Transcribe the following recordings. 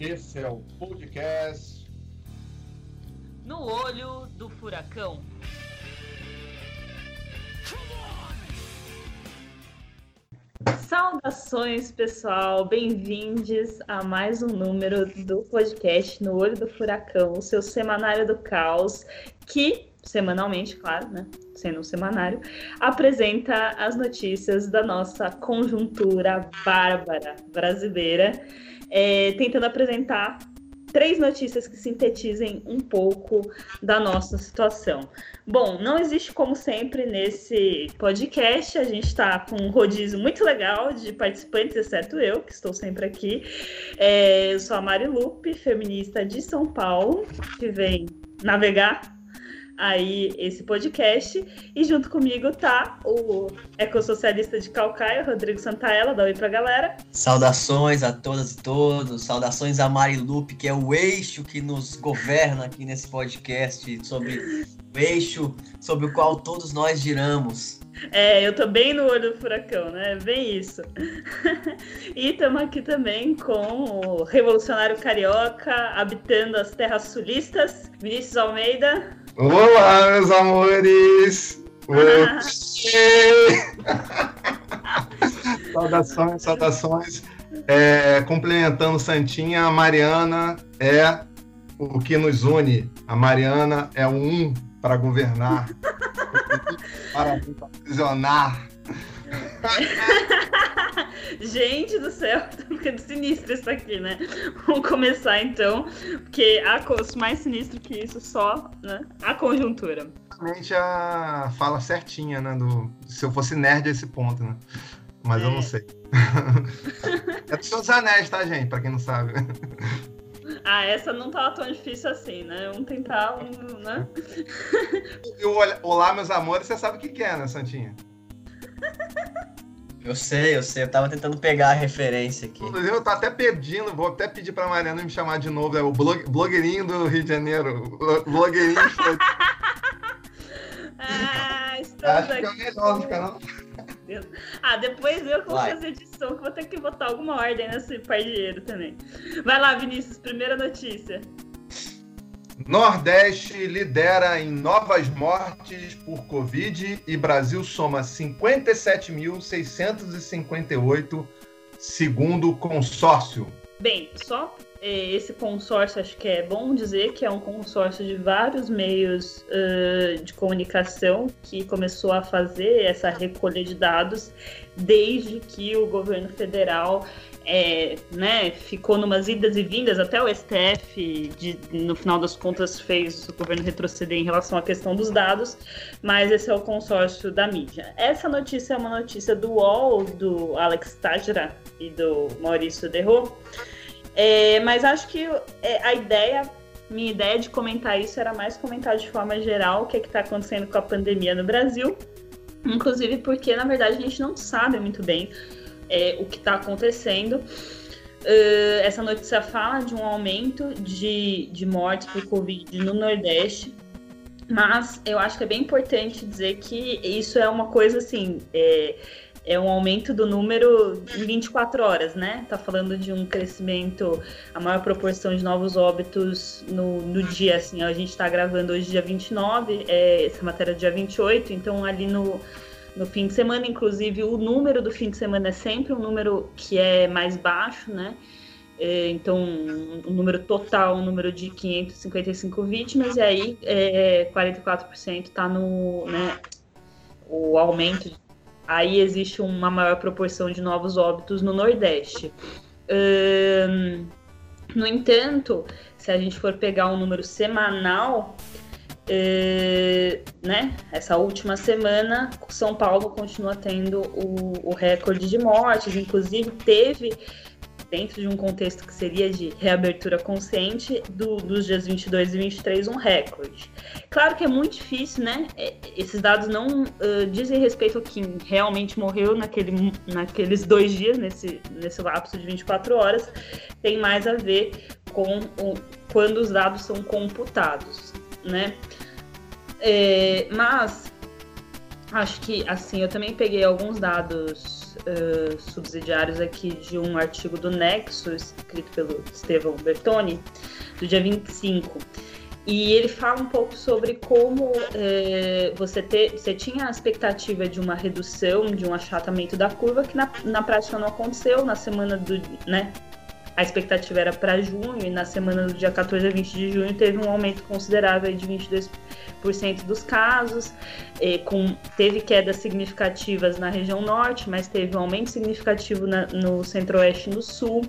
Esse é o podcast No Olho do Furacão. Saudações, pessoal! Bem-vindos a mais um número do podcast No Olho do Furacão, o seu semanário do caos, que semanalmente, claro, né? Sendo um semanário, apresenta as notícias da nossa conjuntura bárbara brasileira, é, tentando apresentar três notícias que sintetizem um pouco da nossa situação. Bom, não existe como sempre nesse podcast, a gente está com um rodízio muito legal de participantes, exceto eu, que estou sempre aqui. É, eu sou a Mari Lupe, feminista de São Paulo, que vem navegar aí esse podcast. E junto comigo tá o ecossocialista de Calcaia, Rodrigo Santaella. Dá oi pra galera. Saudações a todas e todos, saudações a Mari Lupe, que é o eixo que nos governa aqui nesse podcast, sobre o eixo sobre o qual todos nós giramos. É, eu tô bem no olho do furacão, né? Bem isso. e estamos aqui também com o revolucionário carioca, habitando as terras sulistas, Vinícius Almeida. Olá, meus amores! saudações, saudações. É, complementando Santinha, a Mariana é o que nos une. A Mariana é um para governar, para aprisionar. Gente do céu, tá ficando sinistro isso aqui, né? Vamos começar então, porque há mais sinistro que isso, só né? a conjuntura. Realmente a fala certinha, né? Do, se eu fosse nerd a esse ponto, né? Mas é. eu não sei. é dos seus anéis, tá, gente? Pra quem não sabe. Ah, essa não tava tão difícil assim, né? Vamos tentar, um, né? E o Olá, meus amores, você sabe o que é, né, Santinha? Eu sei, eu sei. Eu tava tentando pegar a referência aqui. Inclusive, eu tô até pedindo, vou até pedir pra Mariana me chamar de novo. É o blog, blogueirinho do Rio de Janeiro. Blogueirinho. ah, estamos Acho aqui. que é o melhor do canal. Ah, depois eu Vai. fazer edição, que vou ter que botar alguma ordem nesse pardieiro também. Vai lá, Vinícius, primeira notícia. Nordeste lidera em novas mortes por Covid e Brasil soma 57.658, segundo o consórcio. Bem, só é, esse consórcio, acho que é bom dizer que é um consórcio de vários meios uh, de comunicação que começou a fazer essa recolha de dados desde que o governo federal é, né, ficou numas idas e vindas, até o STF, de, no final das contas, fez o governo retroceder em relação à questão dos dados, mas esse é o consórcio da mídia. Essa notícia é uma notícia do UOL, do Alex Tajra e do Maurício Derro, é, mas acho que é, a ideia, minha ideia de comentar isso era mais comentar de forma geral o que é está acontecendo com a pandemia no Brasil, inclusive porque, na verdade, a gente não sabe muito bem é, o que está acontecendo. Uh, essa notícia fala de um aumento de, de mortes por Covid no Nordeste, mas eu acho que é bem importante dizer que isso é uma coisa assim. É, é um aumento do número em 24 horas, né? Tá falando de um crescimento, a maior proporção de novos óbitos no, no dia, assim, a gente tá gravando hoje dia 29, é, essa matéria é dia 28, então ali no, no fim de semana, inclusive o número do fim de semana é sempre um número que é mais baixo, né? É, então, o número total, um número de 555 vítimas, e aí é, 44% está no, né, o aumento. Aí existe uma maior proporção de novos óbitos no Nordeste. no entanto, se a gente for pegar um número semanal, é, né, essa última semana, São Paulo continua tendo o, o recorde de mortes, inclusive teve dentro de um contexto que seria de reabertura consciente, do, dos dias 22 e 23, um recorde. Claro que é muito difícil, né? É, esses dados não uh, dizem respeito a quem realmente morreu naquele, naqueles dois dias, nesse, nesse lapso de 24 horas, tem mais a ver com o, quando os dados são computados né? É, mas acho que assim, eu também peguei alguns dados uh, subsidiários aqui de um artigo do Nexo, escrito pelo Estevão Bertoni, do dia 25. E ele fala um pouco sobre como é, você, ter, você tinha a expectativa de uma redução, de um achatamento da curva, que na, na prática não aconteceu. Na semana do. Né, a expectativa era para junho, e na semana do dia 14 a 20 de junho teve um aumento considerável de 22% dos casos, com, teve quedas significativas na região norte, mas teve um aumento significativo na, no centro-oeste e no sul.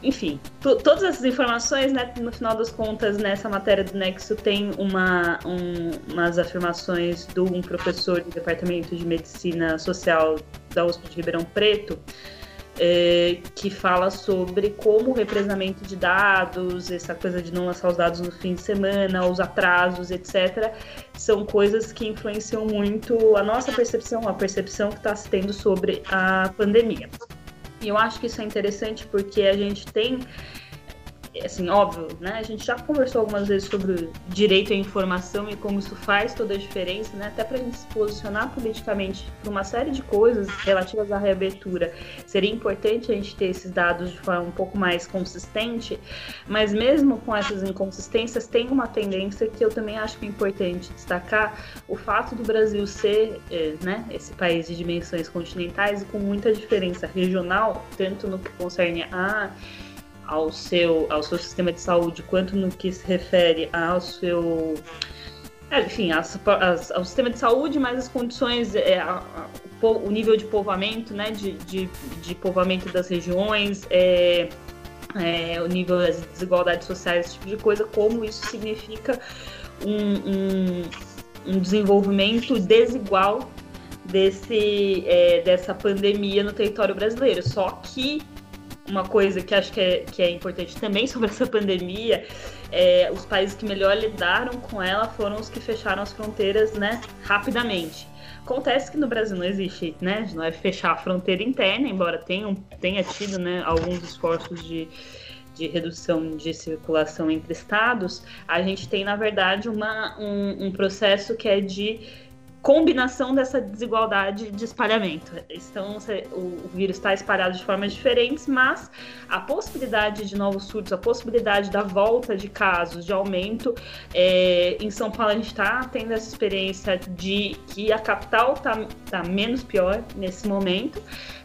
Enfim, todas essas informações, né, no final das contas, nessa matéria do Nexo tem uma, um, umas afirmações de um professor do Departamento de Medicina Social da USP de Ribeirão Preto, é, que fala sobre como o represamento de dados, essa coisa de não lançar os dados no fim de semana, os atrasos, etc., são coisas que influenciam muito a nossa percepção, a percepção que está se tendo sobre a pandemia. E eu acho que isso é interessante porque a gente tem assim, óbvio, né? A gente já conversou algumas vezes sobre direito à informação e como isso faz toda a diferença, né? Até para a gente se posicionar politicamente para uma série de coisas relativas à reabertura. Seria importante a gente ter esses dados de forma um pouco mais consistente, mas mesmo com essas inconsistências, tem uma tendência que eu também acho que é importante destacar: o fato do Brasil ser, eh, né, esse país de dimensões continentais e com muita diferença regional, tanto no que concerne a ao seu, ao seu sistema de saúde, quanto no que se refere ao seu. É, enfim, as, as, ao sistema de saúde, mas as condições, é, a, a, o nível de povoamento, né, de, de, de povoamento das regiões, é, é, o nível das desigualdades sociais, esse tipo de coisa, como isso significa um, um, um desenvolvimento desigual desse, é, dessa pandemia no território brasileiro. Só que uma coisa que acho que é, que é importante também sobre essa pandemia, é, os países que melhor lidaram com ela foram os que fecharam as fronteiras, né, rapidamente. Acontece que no Brasil não existe, né, não é fechar a fronteira interna, embora tenha, tenha tido, né, alguns esforços de, de redução de circulação entre estados, a gente tem, na verdade, uma, um, um processo que é de combinação dessa desigualdade de espalhamento. Então, o vírus está espalhado de formas diferentes, mas a possibilidade de novos surtos, a possibilidade da volta de casos, de aumento, é, em São Paulo a gente está tendo essa experiência de que a capital está tá menos pior nesse momento,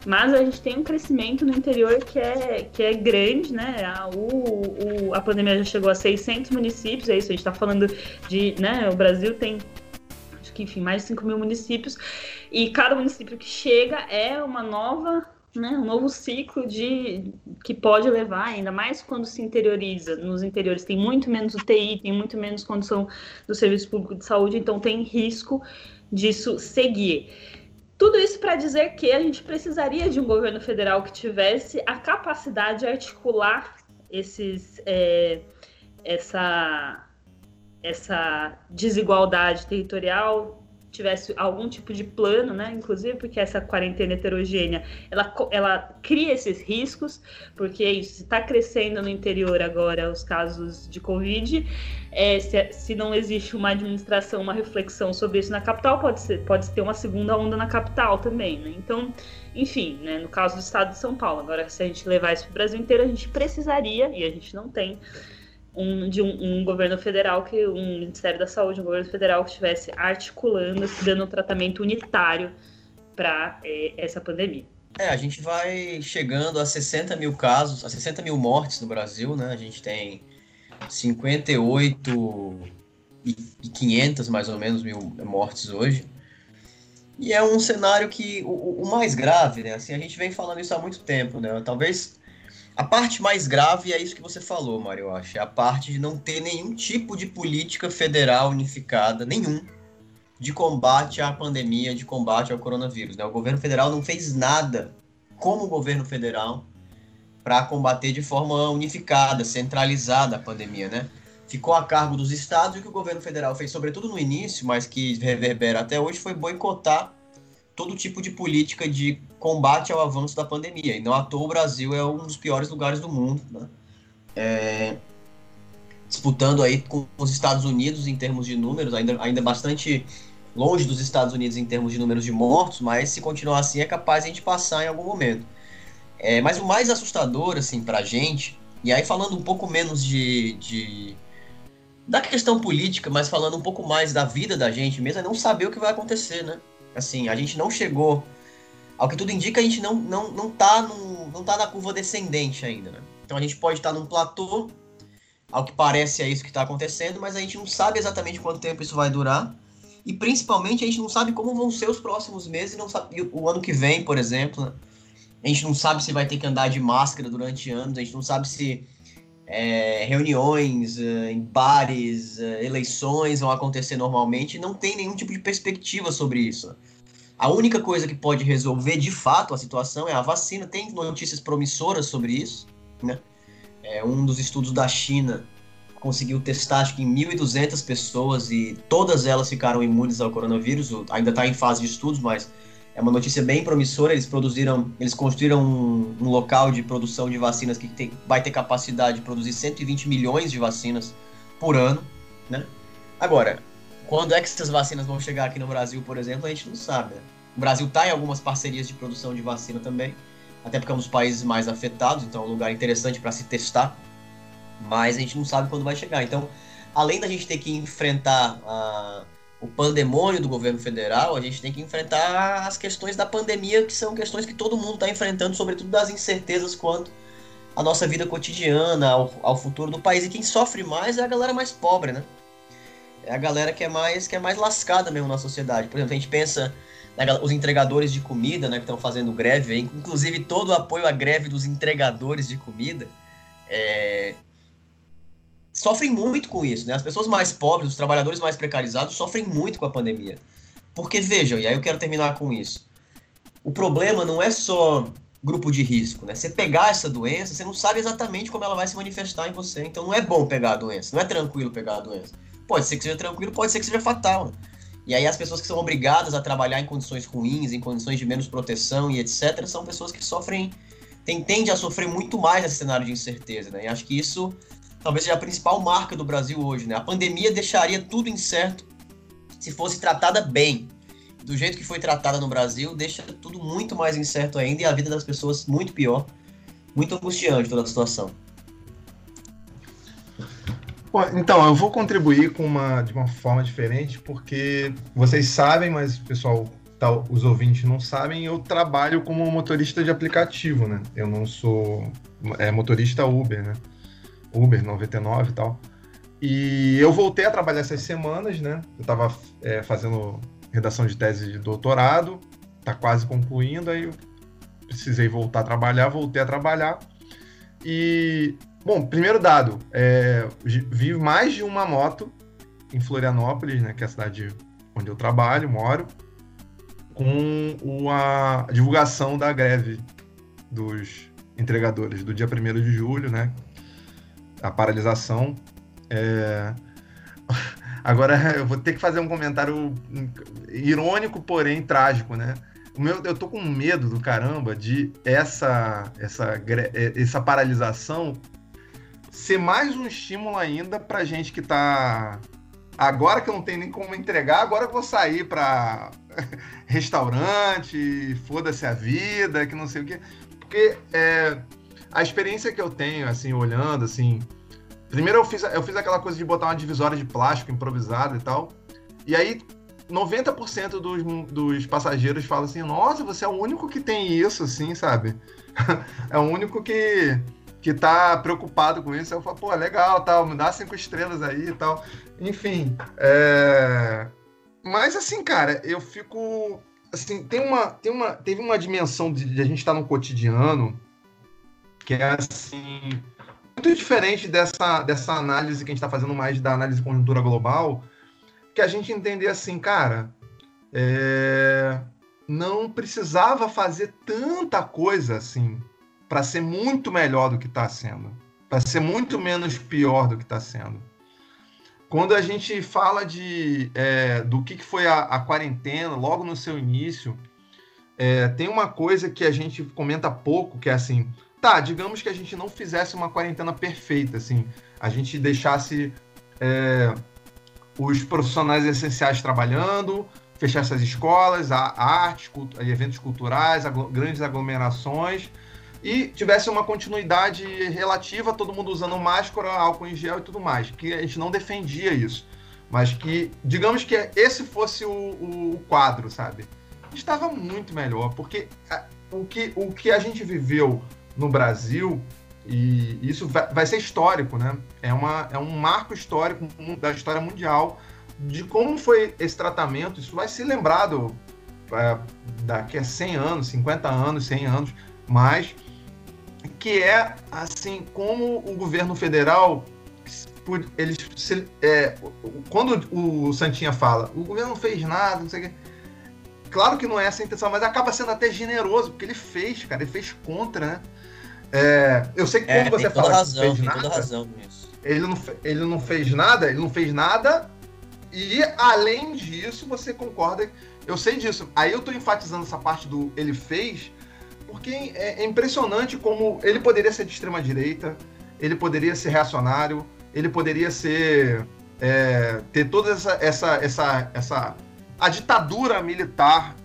mas a gente tem um crescimento no interior que é, que é grande, né? A, o, o, a pandemia já chegou a 600 municípios, é isso, a gente está falando de, né, o Brasil tem que, enfim, mais de 5 mil municípios, e cada município que chega é uma nova né, um novo ciclo de que pode levar, ainda mais quando se interioriza. Nos interiores tem muito menos UTI, tem muito menos condição do serviço público de saúde, então tem risco disso seguir. Tudo isso para dizer que a gente precisaria de um governo federal que tivesse a capacidade de articular esses, é, essa, essa desigualdade territorial tivesse algum tipo de plano, né? Inclusive porque essa quarentena heterogênea, ela, ela cria esses riscos, porque isso está crescendo no interior agora os casos de Covid. É, se, se, não existe uma administração, uma reflexão sobre isso na capital, pode ser, pode ter uma segunda onda na capital também, né? Então, enfim, né? No caso do estado de São Paulo, agora se a gente levar isso para o Brasil inteiro, a gente precisaria e a gente não tem um, de um, um, governo federal, que um Ministério da Saúde, um governo federal que estivesse articulando, dando um tratamento unitário para é, essa pandemia. É, a gente vai chegando a 60 mil casos, a 60 mil mortes no Brasil, né? A gente tem 58 e 500 mais ou menos mil mortes hoje. E é um cenário que o, o mais grave, né? Assim, a gente vem falando isso há muito tempo, né? Talvez a parte mais grave é isso que você falou, Mário, eu acho. É a parte de não ter nenhum tipo de política federal unificada, nenhum, de combate à pandemia, de combate ao coronavírus. Né? O governo federal não fez nada como governo federal para combater de forma unificada, centralizada a pandemia, né? Ficou a cargo dos estados e o que o governo federal fez, sobretudo no início, mas que reverbera até hoje, foi boicotar todo tipo de política de combate ao avanço da pandemia. E não à toa o Brasil é um dos piores lugares do mundo, né? É, disputando aí com os Estados Unidos em termos de números, ainda, ainda bastante longe dos Estados Unidos em termos de números de mortos, mas se continuar assim é capaz a gente passar em algum momento. É, mas o mais assustador, assim, pra gente, e aí falando um pouco menos de, de da questão política, mas falando um pouco mais da vida da gente mesmo, é não saber o que vai acontecer, né? Assim, a gente não chegou. Ao que tudo indica, a gente não, não, não, tá, no, não tá na curva descendente ainda, né? Então a gente pode estar tá num platô, ao que parece é isso que está acontecendo, mas a gente não sabe exatamente quanto tempo isso vai durar. E principalmente a gente não sabe como vão ser os próximos meses, não sabe, o ano que vem, por exemplo. Né? A gente não sabe se vai ter que andar de máscara durante anos, a gente não sabe se é, reuniões é, em bares, é, eleições vão acontecer normalmente, não tem nenhum tipo de perspectiva sobre isso. A única coisa que pode resolver de fato a situação é a vacina. Tem notícias promissoras sobre isso, né? É, um dos estudos da China conseguiu testar acho que em 1.200 pessoas e todas elas ficaram imunes ao coronavírus. Ainda está em fase de estudos, mas é uma notícia bem promissora. Eles produziram, eles construíram um, um local de produção de vacinas que tem, vai ter capacidade de produzir 120 milhões de vacinas por ano, né? Agora, quando é que essas vacinas vão chegar aqui no Brasil, por exemplo, a gente não sabe. Né? O Brasil está em algumas parcerias de produção de vacina também, até porque é um dos países mais afetados, então é um lugar interessante para se testar mas a gente não sabe quando vai chegar. Então, além da gente ter que enfrentar a, o pandemônio do governo federal, a gente tem que enfrentar as questões da pandemia, que são questões que todo mundo está enfrentando, sobretudo das incertezas quanto à nossa vida cotidiana, ao, ao, futuro do país. E quem sofre mais é a galera mais pobre, né? É a galera que é mais, que é mais lascada mesmo na sociedade. Por exemplo, a gente pensa os entregadores de comida, né, que estão fazendo greve, inclusive todo o apoio à greve dos entregadores de comida. É, sofrem muito com isso, né? As pessoas mais pobres, os trabalhadores mais precarizados sofrem muito com a pandemia. Porque vejam, e aí eu quero terminar com isso. O problema não é só grupo de risco, né? Você pegar essa doença, você não sabe exatamente como ela vai se manifestar em você. Então não é bom pegar a doença, não é tranquilo pegar a doença. Pode ser que seja tranquilo, pode ser que seja fatal. Né? E aí as pessoas que são obrigadas a trabalhar em condições ruins, em condições de menos proteção e etc, são pessoas que sofrem, tendem a sofrer muito mais nesse cenário de incerteza, né? E acho que isso talvez seja a principal marca do Brasil hoje, né? A pandemia deixaria tudo incerto se fosse tratada bem. Do jeito que foi tratada no Brasil, deixa tudo muito mais incerto ainda e a vida das pessoas muito pior, muito angustiante toda a situação. Então, eu vou contribuir com uma, de uma forma diferente, porque vocês sabem, mas o pessoal, tá, os ouvintes não sabem, eu trabalho como motorista de aplicativo, né? Eu não sou é, motorista Uber, né? Uber 99 e tal. E eu voltei a trabalhar essas semanas, né? Eu estava é, fazendo redação de tese de doutorado, tá quase concluindo, aí eu precisei voltar a trabalhar, voltei a trabalhar. E, bom, primeiro dado, é, vi mais de uma moto em Florianópolis, né, que é a cidade onde eu trabalho, moro, com a divulgação da greve dos entregadores do dia 1 de julho, né, a paralisação. É... Agora eu vou ter que fazer um comentário irônico, porém trágico, né? Meu, eu tô com medo do caramba de essa, essa, essa paralisação ser mais um estímulo ainda pra gente que tá. Agora que eu não tenho nem como entregar, agora eu vou sair para restaurante, foda-se a vida, que não sei o quê. Porque é, a experiência que eu tenho, assim, olhando, assim. Primeiro eu fiz, eu fiz aquela coisa de botar uma divisória de plástico improvisada e tal. E aí, 90% dos, dos passageiros falam assim: Nossa, você é o único que tem isso, assim, sabe? é o único que, que tá preocupado com isso. Eu falo, pô, legal, tal, me dá cinco estrelas aí e tal. Enfim. É... Mas assim, cara, eu fico. Assim, tem uma, tem uma, teve uma dimensão de, de a gente estar tá no cotidiano que é assim muito diferente dessa, dessa análise que a gente está fazendo mais da análise de conjuntura global, que a gente entender assim, cara, é, não precisava fazer tanta coisa assim para ser muito melhor do que está sendo, para ser muito menos pior do que está sendo. Quando a gente fala de é, do que, que foi a, a, quarentena, logo no seu início, é, tem uma coisa que a gente comenta pouco, que é assim, Tá, digamos que a gente não fizesse uma quarentena perfeita, assim, a gente deixasse é, os profissionais essenciais trabalhando, fechar essas escolas, a, artes, eventos culturais, grandes aglomerações e tivesse uma continuidade relativa, todo mundo usando máscara, álcool em gel e tudo mais, que a gente não defendia isso, mas que, digamos que esse fosse o, o quadro, sabe? Estava muito melhor, porque o que, o que a gente viveu no Brasil, e isso vai, vai ser histórico, né? É, uma, é um marco histórico da história mundial de como foi esse tratamento, isso vai ser lembrado é, daqui a 100 anos, 50 anos, 100 anos, mais que é assim como o governo federal eles é, quando o Santinha fala o governo não fez nada não sei o que claro que não é essa a intenção mas acaba sendo até generoso porque ele fez cara ele fez contra né é, eu sei que quando é, você fala razão, que fez nada razão nisso. ele não ele não fez nada ele não fez nada e além disso você concorda eu sei disso aí eu tô enfatizando essa parte do ele fez porque é, é impressionante como ele poderia ser de extrema direita, ele poderia ser reacionário, ele poderia ser é, ter toda essa, essa, essa, essa a ditadura militar,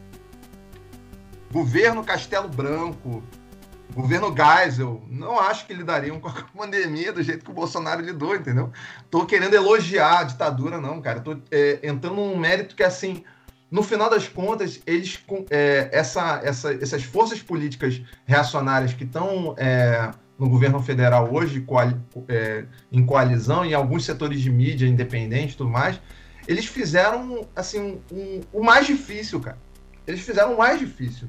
governo Castelo Branco, governo Geisel, não acho que lidariam com a pandemia do jeito que o Bolsonaro lidou, entendeu? Tô querendo elogiar a ditadura, não, cara. Tô é, entrando num mérito que, assim, no final das contas, eles é, essa, essa, essas forças políticas reacionárias que estão é, no governo federal hoje, coali, é, em coalizão, em alguns setores de mídia independente e tudo mais, eles fizeram assim um, um, o mais difícil, cara. Eles fizeram o mais difícil.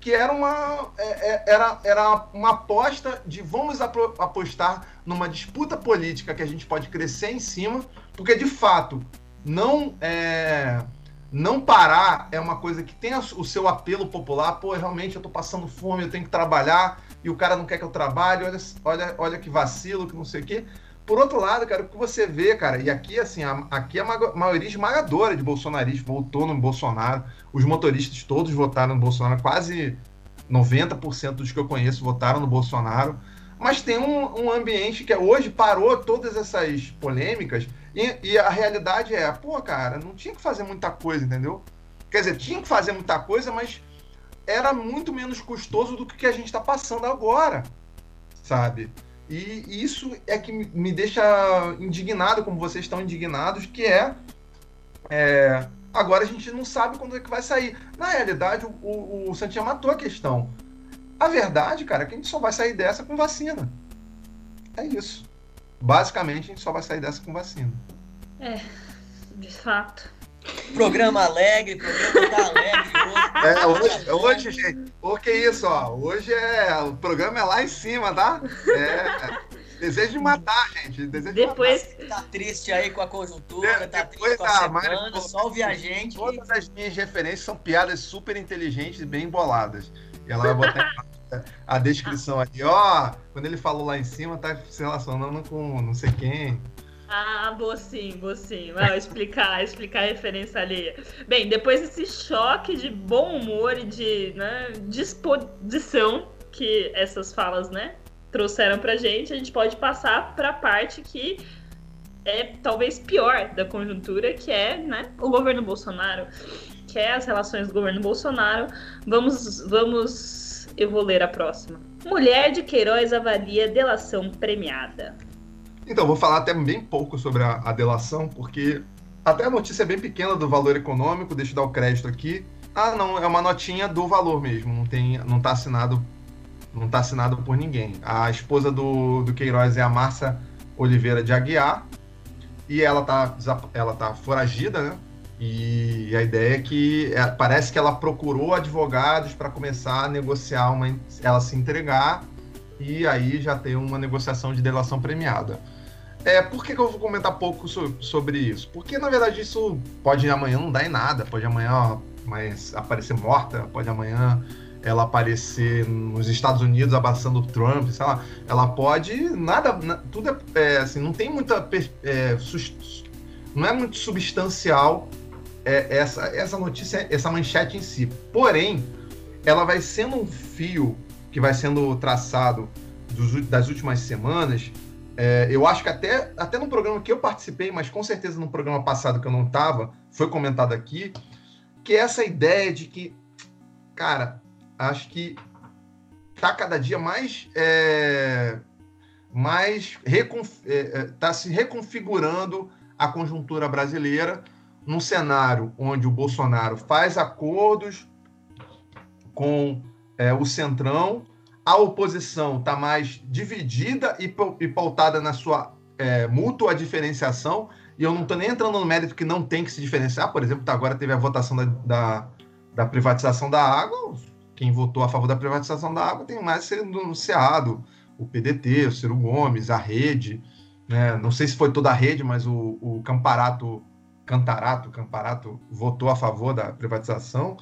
Que era uma, é, é, era, era uma aposta de vamos apostar numa disputa política que a gente pode crescer em cima, porque de fato não é, não parar é uma coisa que tem o seu apelo popular. Pô, realmente eu tô passando fome, eu tenho que trabalhar e o cara não quer que eu trabalhe. Olha, olha, olha que vacilo, que não sei o quê. Por outro lado, cara, o que você vê, cara, e aqui, assim, a, aqui a maioria esmagadora de bolsonaristas votou no Bolsonaro. Os motoristas todos votaram no Bolsonaro, quase 90% dos que eu conheço votaram no Bolsonaro. Mas tem um, um ambiente que hoje parou todas essas polêmicas e, e, a realidade é, pô, cara, não tinha que fazer muita coisa, entendeu? Quer dizer, tinha que fazer muita coisa, mas era muito menos custoso do que a gente está passando agora, sabe? E isso é que me deixa indignado, como vocês estão indignados, que é, é agora a gente não sabe quando é que vai sair. Na realidade, o, o, o Santinha matou a questão. A verdade, cara, é que a gente só vai sair dessa com vacina. É isso. Basicamente, a gente só vai sair dessa com vacina. É, de fato. Programa alegre, programa tá alegre hoje. É, hoje, hoje, gente, o que é isso, ó? Hoje é. O programa é lá em cima, tá? É. Desejo de matar, gente. Desejo depois de matar. tá triste aí com a conjuntura, tá triste com a semana, só ouvir a gente. Todas as minhas referências são piadas super inteligentes e bem boladas. E ela vai botar a descrição aqui, ó. Quando ele falou lá em cima, tá se relacionando com não sei quem. Ah, vou sim, vou sim. Vai explicar, explicar a referência ali. Bem, depois desse choque de bom humor e de né, disposição que essas falas, né, trouxeram pra gente, a gente pode passar pra parte que é talvez pior da conjuntura, que é, né, o governo Bolsonaro, que é as relações do governo Bolsonaro. Vamos, vamos eu vou ler a próxima. Mulher de Queiroz avalia delação premiada. Então, vou falar até bem pouco sobre a, a delação, porque até a notícia é bem pequena do valor econômico, deixa eu dar o crédito aqui. Ah, não, é uma notinha do valor mesmo, não tem, não tá assinado, não tá assinado por ninguém. A esposa do, do Queiroz é a Márcia Oliveira de Aguiar, e ela tá, ela tá foragida, né? E a ideia é que é, parece que ela procurou advogados para começar a negociar uma, ela se entregar e aí já tem uma negociação de delação premiada. É, por que, que eu vou comentar pouco so, sobre isso? Porque na verdade isso pode amanhã não dar em nada, pode amanhã mas aparecer morta, pode amanhã ela aparecer nos Estados Unidos abraçando o Trump, sei lá, ela pode nada, tudo é, é assim, não tem muita é, não é muito substancial é, essa, essa notícia, essa manchete em si. Porém, ela vai sendo um fio que vai sendo traçado dos, das últimas semanas é, eu acho que até, até no programa que eu participei, mas com certeza no programa passado que eu não estava, foi comentado aqui, que é essa ideia de que, cara, acho que tá cada dia mais é, mais está é, é tá se reconfigurando a conjuntura brasileira num cenário onde o Bolsonaro faz acordos com é, o Centrão, a oposição está mais dividida e, e, pautada na sua é, mútua diferenciação, e eu não estou nem entrando no mérito que não tem que se diferenciar, por exemplo, tá, agora teve a votação da, da, da privatização da água, quem votou a favor da privatização da água tem mais sendo anunciado, o PDT, o Ciro Gomes, a Rede, né? não sei se foi toda a rede, mas o, o Camparato, Cantarato, Camparato votou a favor da privatização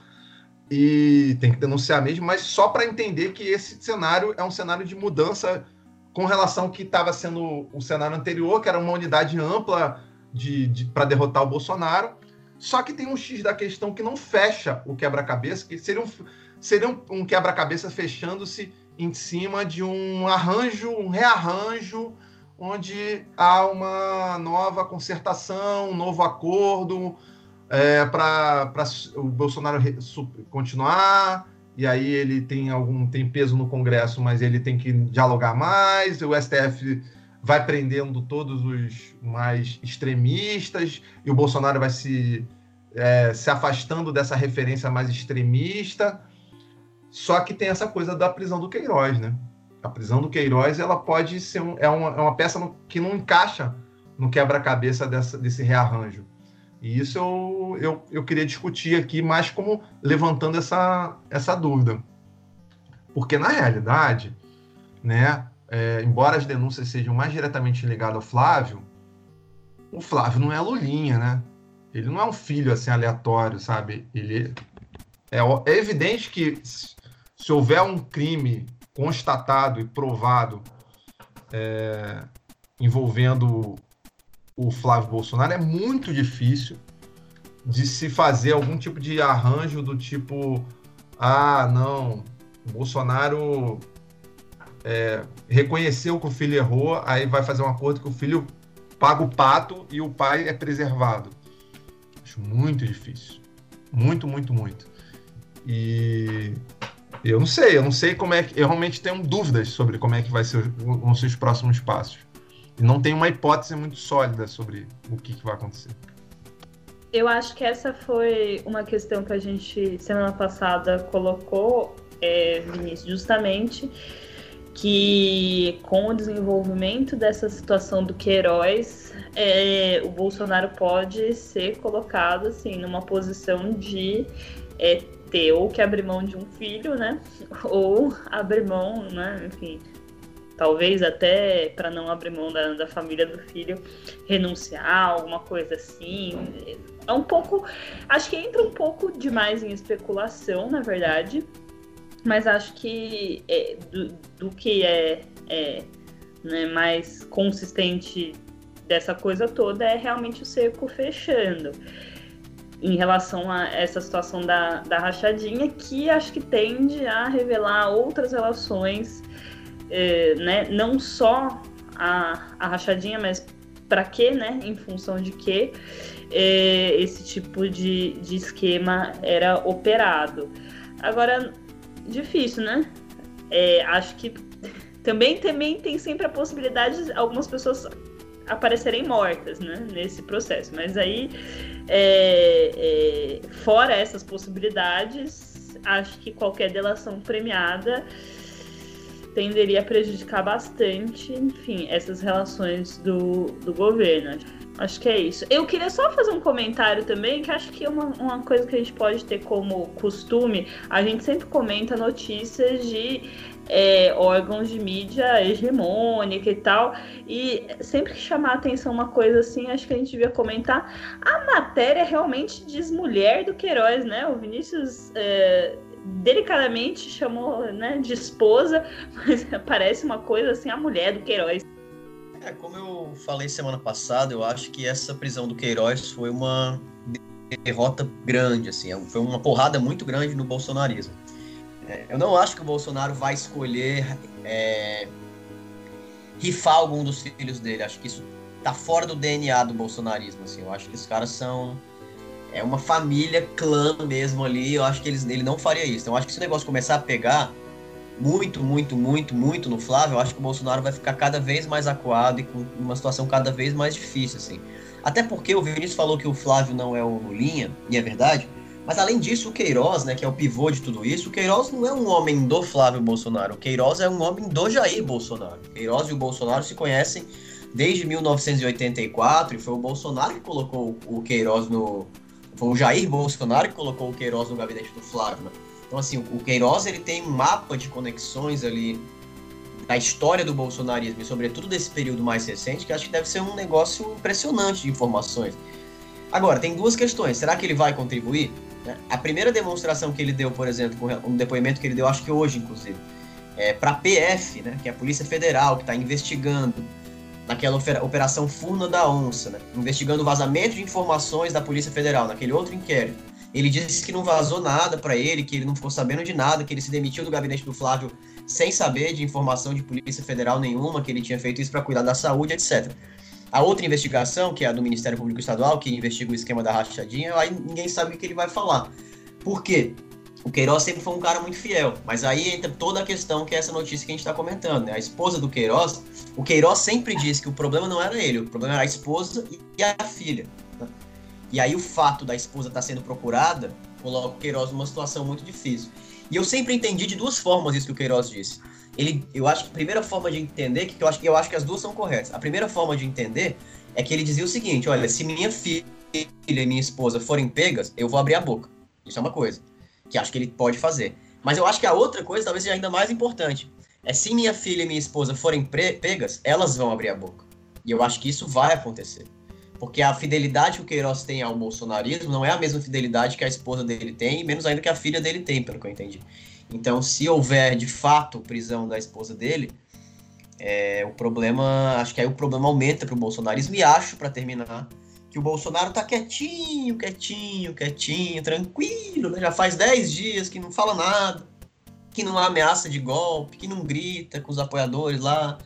e tem que denunciar mesmo, mas só para entender que esse cenário é um cenário de mudança com relação ao que estava sendo o cenário anterior, que era uma unidade ampla de, de para derrotar o Bolsonaro. Só que tem um X da questão que não fecha o quebra-cabeça, que seria um, seria um, um quebra-cabeça fechando-se em cima de um arranjo, um rearranjo, onde há uma nova concertação, um novo acordo é, para o Bolsonaro continuar. E aí ele tem algum tem peso no Congresso, mas ele tem que dialogar mais. O STF vai prendendo todos os mais extremistas e o Bolsonaro vai se é, se afastando dessa referência mais extremista. Só que tem essa coisa da prisão do Queiroz, né? A prisão do Queiroz ela pode ser um, é, uma, é uma peça no, que não encaixa no quebra-cabeça desse rearranjo. E isso eu, eu, eu queria discutir aqui mais como levantando essa, essa dúvida. Porque, na realidade, né, é, embora as denúncias sejam mais diretamente ligadas ao Flávio, o Flávio não é Lulinha, né? Ele não é um filho assim aleatório, sabe? Ele é, é evidente que se houver um crime constatado e provado é, envolvendo o Flávio Bolsonaro, é muito difícil de se fazer algum tipo de arranjo do tipo: ah, não, o Bolsonaro é, reconheceu que o filho errou, aí vai fazer um acordo que o filho paga o pato e o pai é preservado. Acho muito difícil. Muito, muito, muito. E eu não sei, eu não sei como é que. Eu realmente tenho dúvidas sobre como é que vai ser, vão ser os próximos passos. E não tenho uma hipótese muito sólida sobre o que, que vai acontecer. Eu acho que essa foi uma questão que a gente, semana passada, colocou, é, Vinícius, justamente que com o desenvolvimento dessa situação do Queiroz, é, o Bolsonaro pode ser colocado assim numa posição de é, ter ou que abrir mão de um filho, né? Ou abrir mão, né? Enfim, talvez até para não abrir mão da, da família do filho, renunciar, alguma coisa assim. É um pouco. Acho que entra um pouco demais em especulação, na verdade. Mas acho que é, do, do, que é, é né, mais consistente dessa coisa toda é realmente o cerco fechando em relação a essa situação da, da rachadinha, que acho que tende a revelar outras relações, eh, né? Não só a, a rachadinha, mas para quê, né? Em função de que eh, esse tipo de, de esquema era operado. Agora, difícil, né? É, acho que também, também tem sempre a possibilidade de algumas pessoas aparecerem mortas, né? Nesse processo. Mas aí é, é, fora essas possibilidades, acho que qualquer delação premiada tenderia a prejudicar bastante, enfim, essas relações do, do governo. Acho que é isso. Eu queria só fazer um comentário também, que acho que é uma, uma coisa que a gente pode ter como costume, a gente sempre comenta notícias de é, órgãos de mídia hegemônica e tal. E sempre que chamar a atenção uma coisa assim, acho que a gente devia comentar. A matéria realmente diz mulher do Queiroz, né? O Vinícius é, delicadamente chamou né, de esposa, mas parece uma coisa assim, a mulher do Queiroz. É, como eu falei semana passada, eu acho que essa prisão do Queiroz foi uma derrota grande, assim, foi uma porrada muito grande no bolsonarismo. É, eu não acho que o Bolsonaro vai escolher é, rifar algum dos filhos dele. Acho que isso tá fora do DNA do bolsonarismo, assim. Eu acho que os caras são é uma família, clã mesmo ali. Eu acho que eles, ele não faria isso. Então, eu acho que se o negócio começar a pegar muito, muito, muito, muito no Flávio, eu acho que o Bolsonaro vai ficar cada vez mais acuado e com uma situação cada vez mais difícil, assim. Até porque o Vinícius falou que o Flávio não é o Lulinha, e é verdade. Mas além disso, o Queiroz, né, que é o pivô de tudo isso, o Queiroz não é um homem do Flávio Bolsonaro, o Queiroz é um homem do Jair Bolsonaro. O Queiroz e o Bolsonaro se conhecem desde 1984 e foi o Bolsonaro que colocou o Queiroz no. Foi o Jair Bolsonaro que colocou o Queiroz no gabinete do Flávio. Né? Então, assim, o Queiroz ele tem um mapa de conexões ali da história do bolsonarismo e, sobretudo, desse período mais recente, que acho que deve ser um negócio impressionante de informações. Agora, tem duas questões. Será que ele vai contribuir? Né? A primeira demonstração que ele deu, por exemplo, um depoimento que ele deu, acho que hoje, inclusive, é para a PF, né, que é a Polícia Federal, que está investigando naquela operação Furna da Onça, né, investigando o vazamento de informações da Polícia Federal, naquele outro inquérito. Ele disse que não vazou nada para ele, que ele não ficou sabendo de nada, que ele se demitiu do gabinete do Flávio sem saber de informação de Polícia Federal nenhuma, que ele tinha feito isso para cuidar da saúde, etc. A outra investigação, que é a do Ministério Público Estadual, que investiga o esquema da rachadinha, aí ninguém sabe o que ele vai falar. Por quê? O Queiroz sempre foi um cara muito fiel, mas aí entra toda a questão que é essa notícia que a gente está comentando. Né? A esposa do Queiroz, o Queiroz sempre disse que o problema não era ele, o problema era a esposa e a filha. Né? E aí o fato da esposa estar tá sendo procurada coloca o Queiroz numa situação muito difícil. E eu sempre entendi de duas formas isso que o Queiroz disse ele, eu acho que a primeira forma de entender, que eu acho, eu acho que as duas são corretas. A primeira forma de entender é que ele dizia o seguinte: olha, se minha filha e minha esposa forem pegas, eu vou abrir a boca. Isso é uma coisa que acho que ele pode fazer. Mas eu acho que a outra coisa talvez seja ainda mais importante. É se minha filha e minha esposa forem pegas, elas vão abrir a boca. E eu acho que isso vai acontecer. Porque a fidelidade que o Queiroz tem ao bolsonarismo não é a mesma fidelidade que a esposa dele tem, e menos ainda que a filha dele tem, pelo que eu entendi. Então, se houver de fato prisão da esposa dele, é, o problema, acho que aí o problema aumenta para o bolsonarismo e acho, para terminar, que o Bolsonaro tá quietinho, quietinho, quietinho, tranquilo, né? já faz 10 dias que não fala nada, que não há ameaça de golpe, que não grita com os apoiadores lá,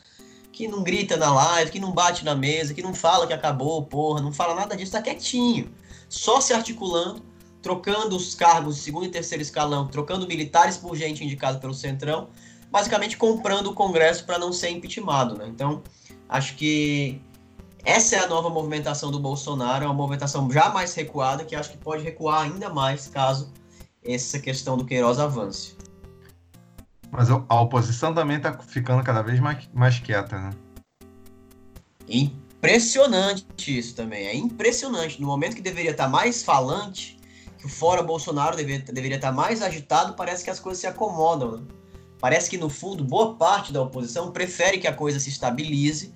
que não grita na live, que não bate na mesa, que não fala que acabou, porra, não fala nada disso, tá quietinho, só se articulando trocando os cargos de segundo e terceiro escalão, trocando militares por gente indicada pelo Centrão, basicamente comprando o Congresso para não ser impeachmentado. Né? Então, acho que essa é a nova movimentação do Bolsonaro, é uma movimentação já mais recuada, que acho que pode recuar ainda mais caso essa questão do Queiroz avance. Mas a oposição também está ficando cada vez mais, mais quieta, né? Impressionante isso também, é impressionante. No momento que deveria estar tá mais falante, que o fora Bolsonaro deveria, estar mais agitado, parece que as coisas se acomodam. Né? Parece que, no fundo, boa parte da oposição prefere que a coisa se estabilize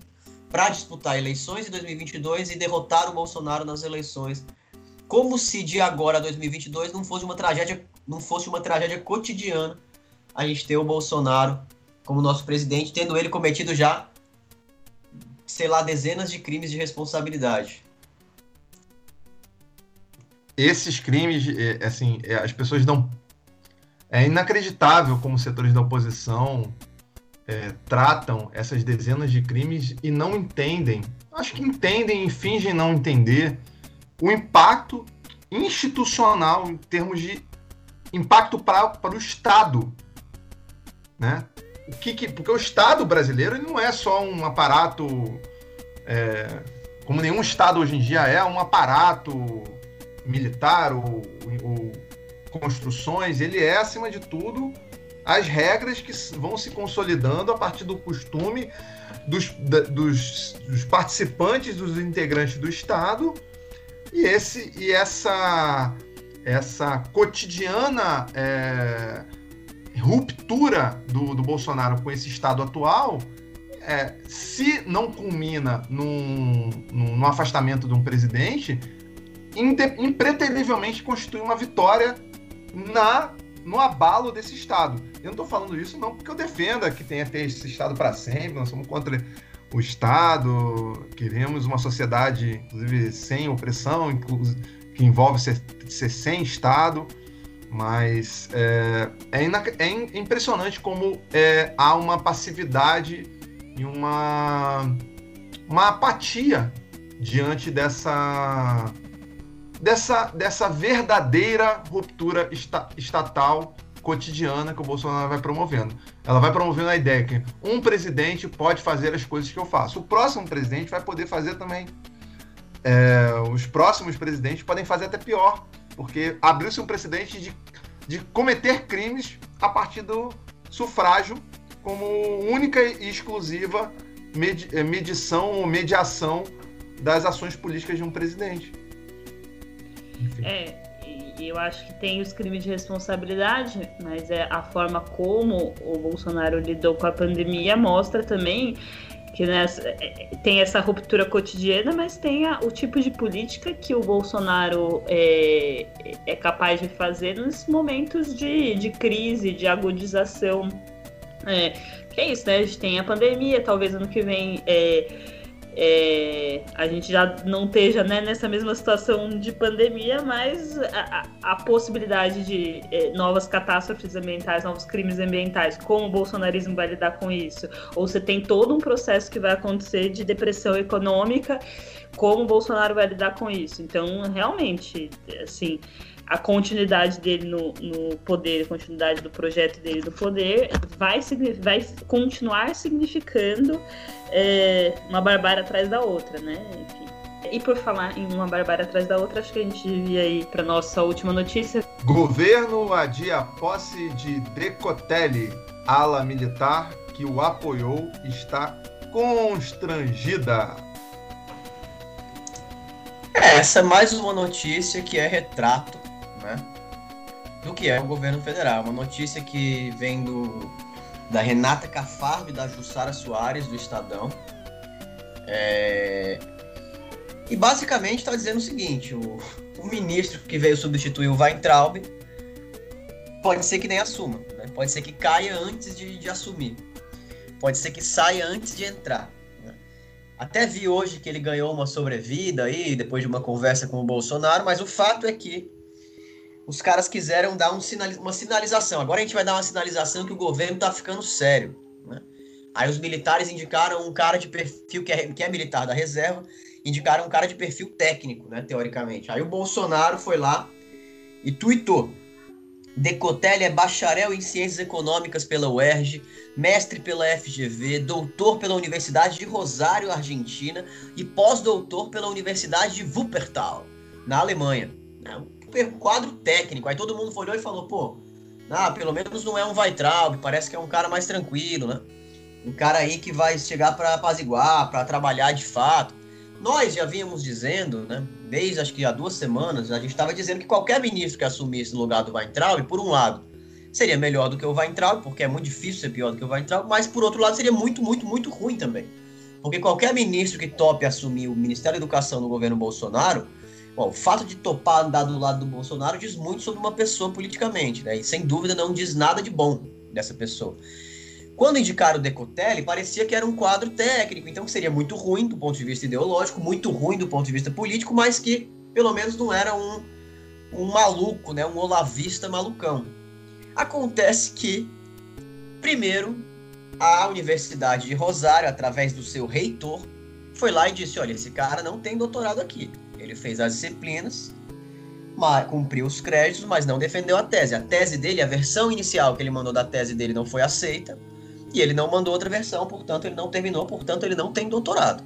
para disputar eleições em 2022 e derrotar o Bolsonaro nas eleições. Como se de agora a 2022 não fosse uma tragédia, não fosse uma tragédia cotidiana a gente ter o Bolsonaro como nosso presidente, tendo ele cometido já, sei lá, dezenas de crimes de responsabilidade esses crimes, é, assim, é, as pessoas não. É inacreditável como setores da oposição é, tratam essas dezenas de crimes e não entendem. Acho que entendem e fingem não entender o impacto institucional em termos de impacto para o Estado, né? O que, que, porque o Estado brasileiro não é só um aparato, é, como nenhum Estado hoje em dia é, um aparato militar ou, ou construções, ele é, acima de tudo, as regras que vão se consolidando a partir do costume dos, dos, dos, participantes, dos integrantes do Estado, e, esse, e essa, essa cotidiana é, ruptura do, do Bolsonaro com esse Estado atual, é, se não culmina num, num, num afastamento de um presidente, impreterivelmente constitui uma vitória na no abalo desse Estado. Eu não estou falando isso não porque eu defenda que tenha ter esse Estado para sempre, nós somos contra o Estado, queremos uma sociedade, inclusive, sem opressão, que envolve ser, ser sem Estado, mas é, é, é impressionante como é, há uma passividade e uma, uma apatia diante dessa, dessa, dessa verdadeira ruptura esta, estatal cotidiana que o Bolsonaro vai promovendo. Ela vai promovendo a ideia que um presidente pode fazer as coisas que eu faço. O próximo presidente vai poder fazer também. É, os próximos presidentes podem fazer até pior, porque abriu-se um precedente de, de cometer crimes a partir do sufrágio como única e exclusiva med, medição ou mediação das ações políticas de um presidente. Enfim. É, eu acho que tem os crimes de responsabilidade, mas é a forma como o Bolsonaro lidou com a pandemia mostra também que né, tem essa ruptura cotidiana, mas tem a, o tipo de política que o Bolsonaro é, é capaz de fazer nos momentos de, de crise, de agudização. É, que é isso, né? A gente tem a pandemia, talvez ano que vem é, é, a gente já não esteja né, nessa mesma situação de pandemia, mas a, a possibilidade de é, novas catástrofes ambientais, novos crimes ambientais, como o bolsonarismo vai lidar com isso? Ou você tem todo um processo que vai acontecer de depressão econômica, como o Bolsonaro vai lidar com isso? Então, realmente, assim a continuidade dele no, no, poder, a continuidade do projeto dele no poder, vai, vai continuar significando é, uma barbárie atrás da outra, né? Enfim. E por falar em uma barbárie atrás da outra, acho que a gente devia ir para nossa última notícia. Governo adia posse de Decotelli, ala militar que o apoiou, está constrangida. É, essa é mais uma notícia que é retrato né, do que é o governo federal. Uma notícia que vem do, da Renata Cafardo e da Jussara Soares, do Estadão. É... E basicamente está dizendo o seguinte: o, o, ministro que veio substituir o Weintraub pode ser que nem assuma, né? pode ser que caia antes de, de assumir, pode ser que saia antes de entrar. Né? Até vi hoje que ele ganhou uma sobrevida aí, depois de uma conversa com o Bolsonaro, mas o fato é que os caras quiseram dar um uma sinalização. Agora a gente vai dar uma sinalização que o governo está ficando sério. Né? Aí os militares indicaram um cara de perfil que é, que é militar da reserva, indicaram um cara de perfil técnico, né, teoricamente. Aí o Bolsonaro foi lá e tuitou. Decotelli é bacharel em Ciências Econômicas pela UERJ, mestre pela FGV, doutor pela Universidade de Rosário, Argentina e pós-doutor pela Universidade de Wuppertal, na Alemanha super quadro técnico. Aí todo mundo olhou e falou, pô, ah, pelo menos não é um Weitraub, parece que é um cara mais tranquilo, né? Um cara aí que vai chegar para apaziguar, para trabalhar de fato. Nós já vínhamos dizendo, né, desde acho que há duas semanas, a gente estava dizendo que qualquer ministro que assumisse o lugar do Weintraub, por um lado, seria melhor do que o Weintraub, porque é muito difícil ser pior do que o Weintraub, mas por outro lado seria muito, muito, muito ruim também. Porque qualquer ministro que tope assumir o Ministério da Educação no governo Bolsonaro Bom, o fato de topar andar do lado do Bolsonaro diz muito sobre uma pessoa politicamente, né? E sem dúvida não diz nada de bom dessa pessoa. Quando indicaram o Decotelli, parecia que era um quadro técnico, então que seria muito ruim do ponto de vista ideológico, muito ruim do ponto de vista político, mas que pelo menos não era um, um maluco, né? Um olavista malucão. Acontece que, primeiro, a Universidade de Rosário, através do seu reitor, foi lá e disse: olha, esse cara não tem doutorado aqui. Ele fez as disciplinas, cumpriu os créditos, mas não defendeu a tese. A tese dele, a versão inicial que ele mandou da tese dele não foi aceita, e ele não mandou outra versão, portanto ele não terminou, portanto ele não tem doutorado.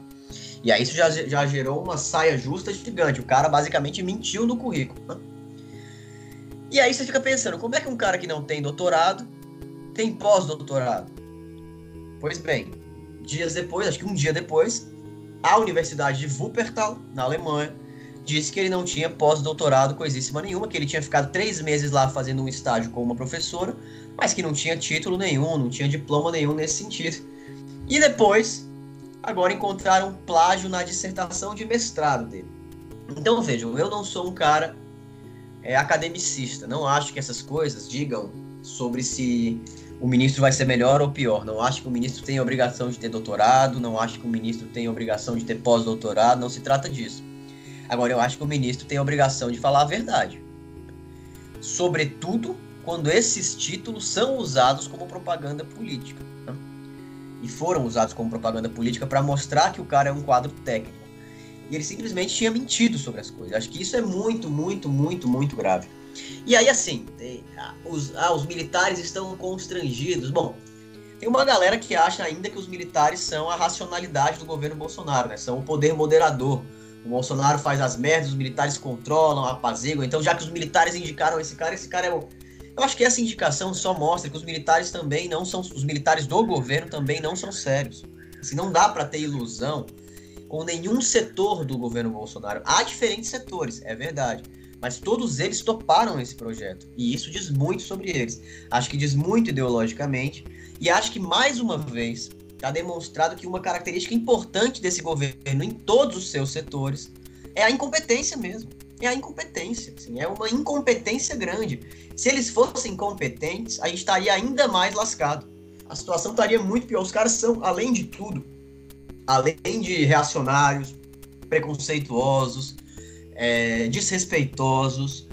E aí isso já, já gerou uma saia justa gigante. O cara basicamente mentiu no currículo. Né? E aí você fica pensando, como é que um cara que não tem doutorado tem pós-doutorado? Pois bem, dias depois, acho que um dia depois, a Universidade de Wuppertal, na Alemanha, disse que ele não tinha pós-doutorado coisíssima nenhuma, que ele tinha ficado três meses lá fazendo um estágio com uma professora, mas que não tinha título nenhum, não tinha diploma nenhum nesse sentido. E depois, agora encontraram plágio na dissertação de mestrado dele. Então vejam, eu não sou um cara é, academicista, não acho que essas coisas digam sobre se o ministro vai ser melhor ou pior. Não acho que o ministro tem obrigação de ter doutorado, não acho que o ministro tem obrigação de ter pós-doutorado, não se trata disso. Agora, eu acho que o ministro tem obrigação de falar a verdade. Sobretudo quando esses títulos são usados como propaganda política. Né? e foram usados como propaganda política para mostrar que o cara é um quadro técnico. E ele simplesmente tinha mentido sobre as coisas. Acho que isso é muito, muito, muito, muito grave. E aí, assim, os, ah, os militares estão constrangidos. Bom, tem uma galera que acha ainda que os militares são a racionalidade do governo Bolsonaro, né? São o poder moderador. O Bolsonaro faz as merdas, os militares controlam, apaziguam. Então, já que os militares indicaram esse cara, esse cara é o. Eu acho que essa indicação só mostra que os militares também não são. Os militares do governo também não são sérios. Assim, não dá para ter ilusão com nenhum setor do governo Bolsonaro. Há diferentes setores, é verdade. Mas todos eles toparam esse projeto. E isso diz muito sobre eles. Acho que diz muito ideologicamente. E acho que, mais uma vez, está demonstrado que uma característica importante desse governo em todos os seus setores é a incompetência mesmo. É a incompetência. Assim, é uma incompetência grande. Se eles fossem competentes, a gente estaria ainda mais lascado. A situação estaria muito pior. Os caras são, além de tudo, além de reacionários, preconceituosos, é, desrespeitosos,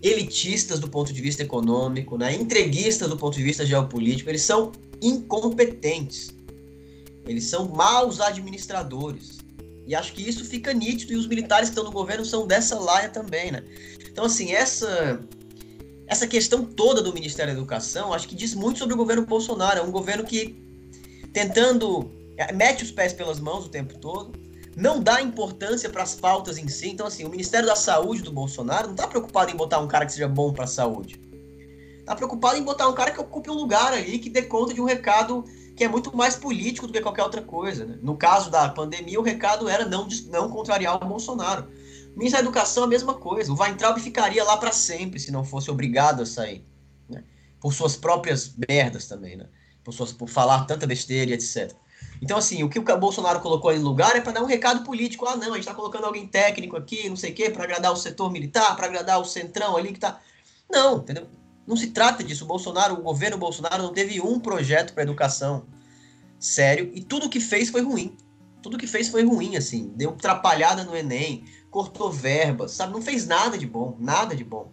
elitistas do ponto de vista econômico, né, entreguistas do ponto de vista geopolítico, eles são incompetentes. Eles são maus administradores. E acho que isso fica nítido e os militares que estão no governo são dessa laia também, né? Então, assim, essa essa questão toda do Ministério da Educação, acho que diz muito sobre o governo Bolsonaro. É um governo que tentando é, mete os pés pelas mãos o tempo todo, não dá importância para as pautas em si. Então, assim, o Ministério da Saúde do Bolsonaro não está preocupado em botar um cara que seja bom para a saúde. Está preocupado em botar um cara que ocupe um lugar ali, que dê conta de um recado que é muito mais político do que qualquer outra coisa. Né? No caso da pandemia, o recado era não, não contrariar o Bolsonaro. O Ministério da Educação, a mesma coisa. O Weintraub ficaria lá para sempre se não fosse obrigado a sair. Né? Por suas próprias merdas também, né? Por, suas, por falar tanta besteira e etc. Então, assim, o que o Bolsonaro colocou no lugar é para dar um recado político. Ah, não, a gente está colocando alguém técnico aqui, não sei o quê, para agradar o setor militar, para agradar o centrão ali que tá. Não, entendeu? Não se trata disso. O Bolsonaro, o governo Bolsonaro não teve um projeto para educação sério e tudo que fez foi ruim. Tudo que fez foi ruim, assim. Deu atrapalhada no Enem, cortou verbas, sabe? Não fez nada de bom, nada de bom.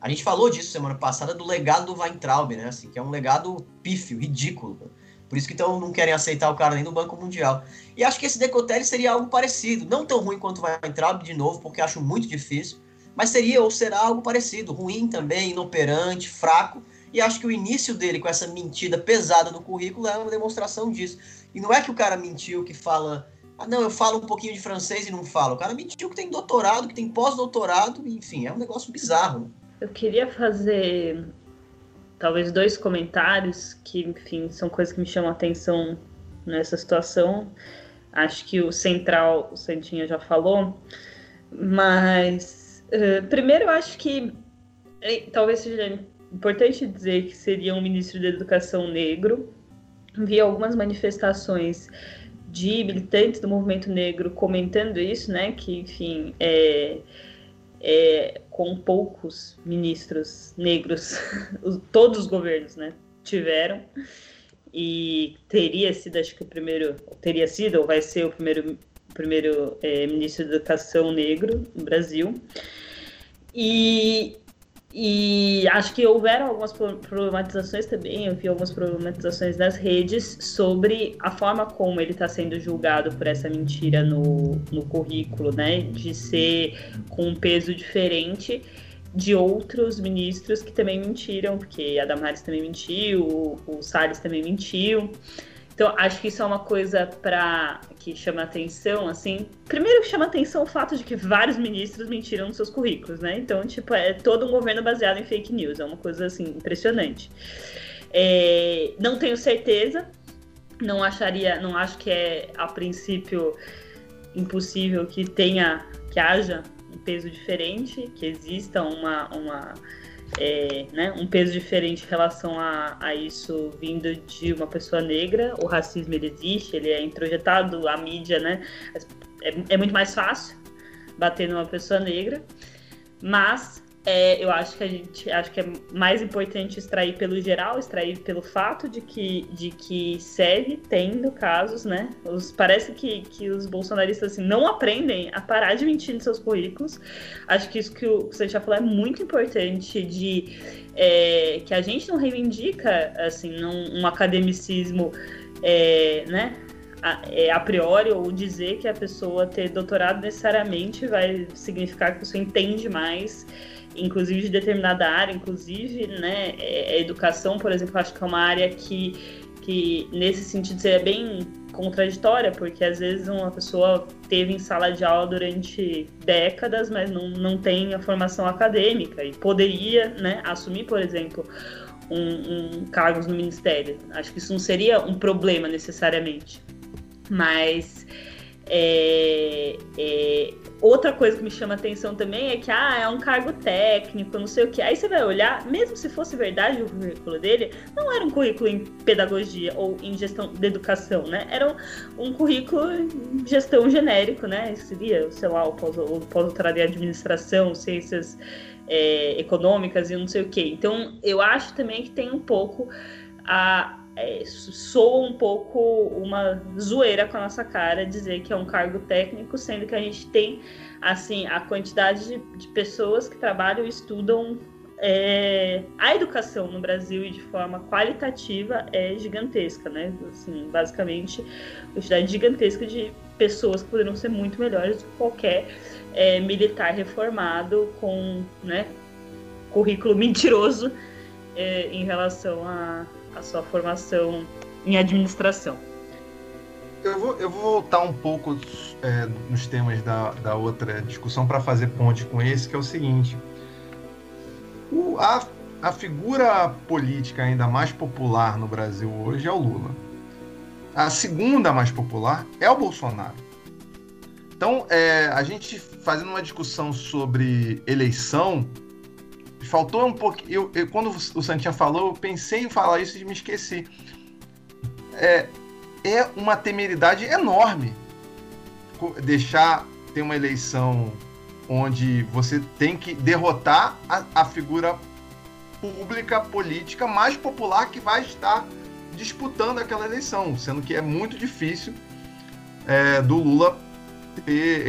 A gente falou disso semana passada do legado do Weintraub, né? Assim, que é um legado pífio, ridículo. Por isso que então não querem aceitar o cara nem no Banco Mundial. E acho que esse Decotelli seria algo parecido. Não tão ruim quanto vai entrar de novo, porque acho muito difícil. Mas seria ou será algo parecido. Ruim também, inoperante, fraco. E acho que o início dele com essa mentira pesada no currículo é uma demonstração disso. E não é que o cara mentiu que fala. Ah, não, eu falo um pouquinho de francês e não falo. O cara mentiu que tem doutorado, que tem pós-doutorado, enfim, é um negócio bizarro. Eu queria fazer talvez dois comentários que, enfim, são coisas que me chamam a atenção nessa situação. Acho que o central, o Santinha já falou, mas uh, primeiro eu acho que eh, talvez seja importante dizer que seria um ministro da Educação negro. Vi algumas manifestações de militantes do movimento negro comentando isso, né? Que, enfim, é, é, com poucos ministros negros, todos os governos, né, tiveram e teria sido, acho que o primeiro, teria sido ou vai ser o primeiro, primeiro é, ministro da Educação negro no Brasil. E e acho que houveram algumas problematizações também, eu vi algumas problematizações das redes sobre a forma como ele está sendo julgado por essa mentira no, no currículo, né? De ser com um peso diferente de outros ministros que também mentiram, porque a Damares também mentiu, o, o Salles também mentiu. Então, acho que isso é uma coisa para que chama atenção, assim. Primeiro chama atenção o fato de que vários ministros mentiram nos seus currículos, né? Então, tipo, é todo um governo baseado em fake news, é uma coisa assim impressionante. É, não tenho certeza, não acharia, não acho que é a princípio impossível que tenha, que haja um peso diferente, que exista uma, uma é, né, um peso diferente em relação a, a, isso vindo de uma pessoa negra. O racismo ele existe, ele é introjetado, a mídia, né? É, é muito mais fácil bater numa pessoa negra, mas é, eu acho que a gente acho que é mais importante extrair pelo geral, extrair pelo fato de que, de que segue tendo casos, né? Os, parece que, que os bolsonaristas assim, não aprendem a parar de mentir nos seus currículos. Acho que isso que, o, que você já falou é muito importante de é, que a gente não reivindica assim num, um academicismo é, né, a, é, a priori ou dizer que a pessoa ter doutorado necessariamente vai significar que a pessoa entende mais inclusive de determinada área, inclusive, né, é, a educação, por exemplo, acho que é uma área que, que nesse sentido seria bem contraditória, porque às vezes uma pessoa teve em sala de aula durante décadas, mas não, não tem a formação acadêmica e poderia né, assumir, por exemplo, um, um cargos no ministério. Acho que isso não seria um problema necessariamente. Mas é, é, outra coisa que me chama atenção também é que ah, é um cargo técnico, não sei o que. Aí você vai olhar, mesmo se fosse verdade o currículo dele, não era um currículo em pedagogia ou em gestão de educação, né? Era um, um currículo em gestão genérico, né? Seria, sei lá, o pós-doutorado em administração, ciências é, econômicas e não sei o que. Então, eu acho também que tem um pouco a é, soa um pouco uma zoeira com a nossa cara dizer que é um cargo técnico, sendo que a gente tem assim a quantidade de, de pessoas que trabalham e estudam é, a educação no Brasil e de forma qualitativa é gigantesca, né? Assim, basicamente, quantidade gigantesca de pessoas que poderiam ser muito melhores do que qualquer é, militar reformado com né, currículo mentiroso é, em relação a a sua formação em administração. Eu vou, eu vou voltar um pouco é, nos temas da, da outra discussão para fazer ponte com esse, que é o seguinte. O, a, a figura política ainda mais popular no Brasil hoje é o Lula. A segunda mais popular é o Bolsonaro. Então, é, a gente fazendo uma discussão sobre eleição, faltou um pouco. Eu, eu, quando o Santinha falou, eu pensei em falar isso e me esqueci. É, é uma temeridade enorme deixar ter uma eleição onde você tem que derrotar a, a figura pública, política mais popular que vai estar disputando aquela eleição, sendo que é muito difícil é, do Lula ter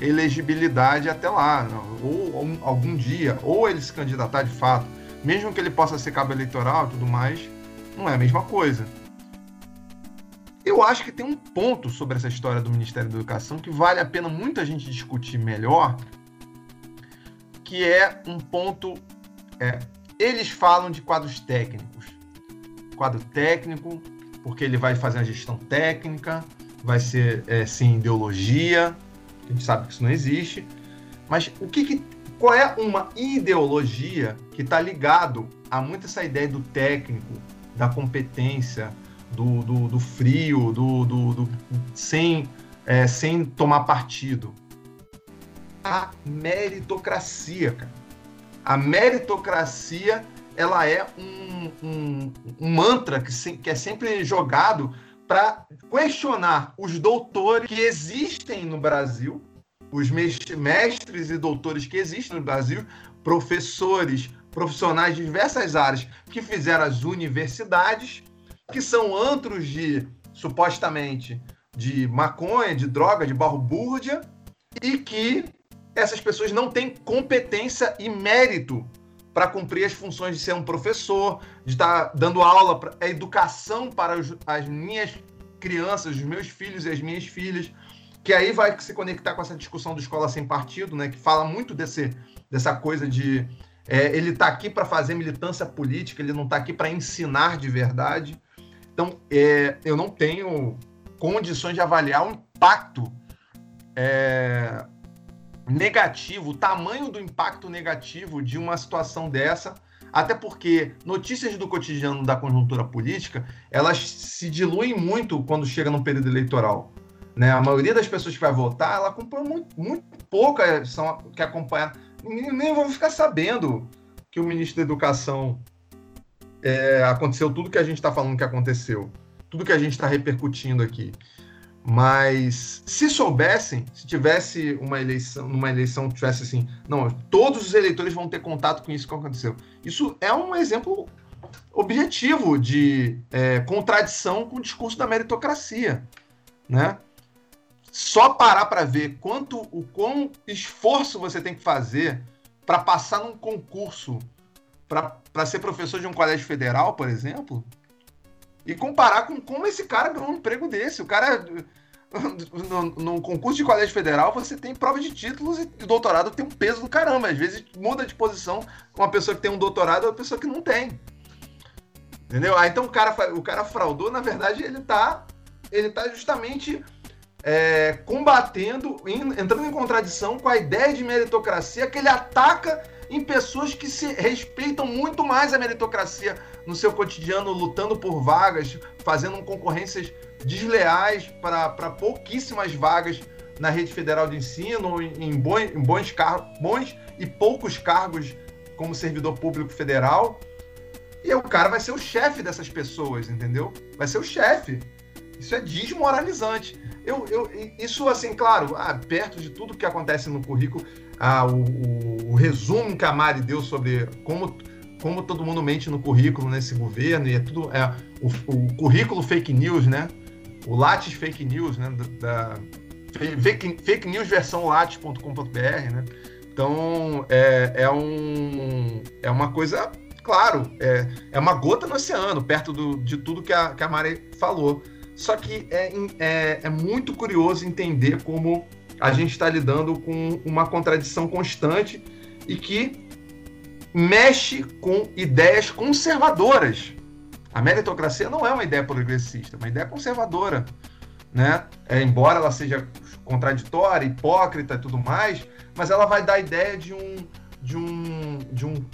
elegibilidade até lá, ou, ou, algum dia, ou ele se candidatar de fato, mesmo que ele possa ser cabo eleitoral e tudo mais, não é a mesma coisa. Eu acho que tem um ponto sobre essa história do Ministério da Educação que vale a pena muita gente discutir melhor, que é um ponto. É, eles falam de quadros técnicos. Quadro técnico, porque ele vai fazer a gestão técnica, vai ser é, sim ideologia, a gente sabe que isso não existe, mas o que, que qual é uma ideologia que está ligado a muito essa ideia do técnico, da competência, do, do, do frio, do, do, do sem, é, sem tomar partido? A meritocracia, cara. A meritocracia ela é um, um, um mantra que, se, que é sempre jogado para questionar os doutores que existem no Brasil, os mestres e doutores que existem no Brasil, professores, profissionais de diversas áreas que fizeram as universidades, que são antros de supostamente de maconha, de droga, de barro-búrdia, e que essas pessoas não têm competência e mérito para cumprir as funções de ser um professor, de estar dando aula, pra, a educação para os, as minhas crianças, os meus filhos e as minhas filhas, que aí vai se conectar com essa discussão do escola sem partido, né, que fala muito desse, dessa coisa de é, ele está aqui para fazer militância política, ele não está aqui para ensinar de verdade. Então, é, eu não tenho condições de avaliar o impacto é, negativo, o tamanho do impacto negativo de uma situação dessa, até porque notícias do cotidiano da conjuntura política, elas se diluem muito quando chega no período eleitoral. Né? A maioria das pessoas que vai votar, ela acompanha muito, muito pouca são que acompanham, nem, nem vão ficar sabendo que o ministro da Educação é, aconteceu tudo que a gente está falando que aconteceu, tudo que a gente está repercutindo aqui. Mas se soubessem, se tivesse uma eleição, numa eleição tivesse assim, não, todos os eleitores vão ter contato com isso que aconteceu. Isso é um exemplo objetivo de é, contradição com o discurso da meritocracia, né? Só parar para ver quanto o quão esforço você tem que fazer para passar num concurso para ser professor de um colégio federal, por exemplo, e comparar com como esse cara ganhou um emprego desse. O cara no, no, concurso de colégio federal, você tem prova de títulos e doutorado tem um peso do caramba. Às vezes muda de posição uma pessoa que tem um doutorado e uma pessoa que não tem. Entendeu? Ah, então o cara, o cara fraudou, na verdade, ele tá, ele tá justamente é, combatendo, entrando em contradição com a ideia de meritocracia que ele ataca em pessoas que se respeitam muito mais a meritocracia no seu cotidiano, lutando por vagas, fazendo concorrências desleais para pouquíssimas vagas na rede federal de ensino, em, bons, em bons, bons e poucos cargos como servidor público federal. E o cara vai ser o chefe dessas pessoas, entendeu? Vai ser o chefe. Isso é desmoralizante. Eu, eu, isso, assim, claro, ah, perto de tudo que acontece no currículo, ah, o, o, o, resumo que a Mari deu sobre como, como todo mundo mente no currículo nesse governo, e é tudo. É, o, o currículo fake news, né? O Lattes fake news, né? Da, da fake, fake news versão lattes.com.br, né? Então, é, é, um, é uma coisa, claro, é, é uma gota no oceano, perto do, de tudo que a, que a Mari falou. Só que é, é, é muito curioso entender como a gente está lidando com uma contradição constante e que mexe com ideias conservadoras. A meritocracia não é uma ideia progressista, é uma ideia conservadora. Né? É, embora ela seja contraditória, hipócrita e tudo mais, mas ela vai dar a ideia de um, de um, de um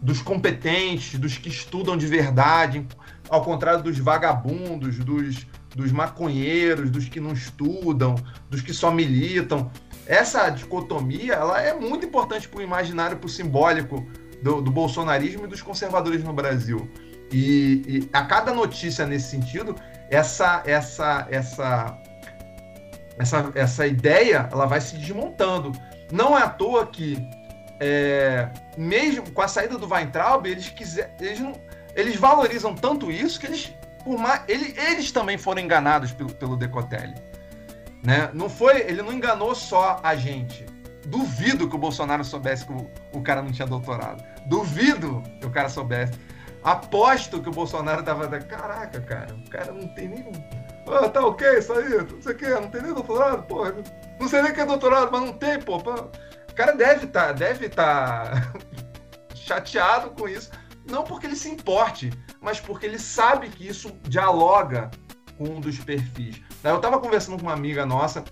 dos competentes, dos que estudam de verdade, ao contrário dos vagabundos, dos, dos maconheiros, dos que não estudam, dos que só militam. Essa dicotomia ela é muito importante para o imaginário, para o simbólico do, do, bolsonarismo e dos conservadores no Brasil. E, e, a cada notícia nesse sentido, essa, essa, essa, essa, essa ideia ela vai se desmontando. Não é à toa que, é, mesmo com a saída do Weintraub, eles, quiser, eles, não, eles valorizam tanto isso que eles por mais, ele, eles também foram enganados pelo, pelo Decotelli. Né? Não foi, ele não enganou só a gente. Duvido que o Bolsonaro soubesse que o, o cara não tinha doutorado. Duvido que o cara soubesse. Aposto que o Bolsonaro tava. Caraca, cara, o cara não tem nem. Ah, tá ok, isso aí, não sei o que, não tem nem doutorado, porra. Não sei nem que é doutorado, mas não tem, pô. O cara deve estar tá, deve tá chateado com isso. Não porque ele se importe, mas porque ele sabe que isso dialoga com um dos perfis. Eu estava conversando com uma amiga nossa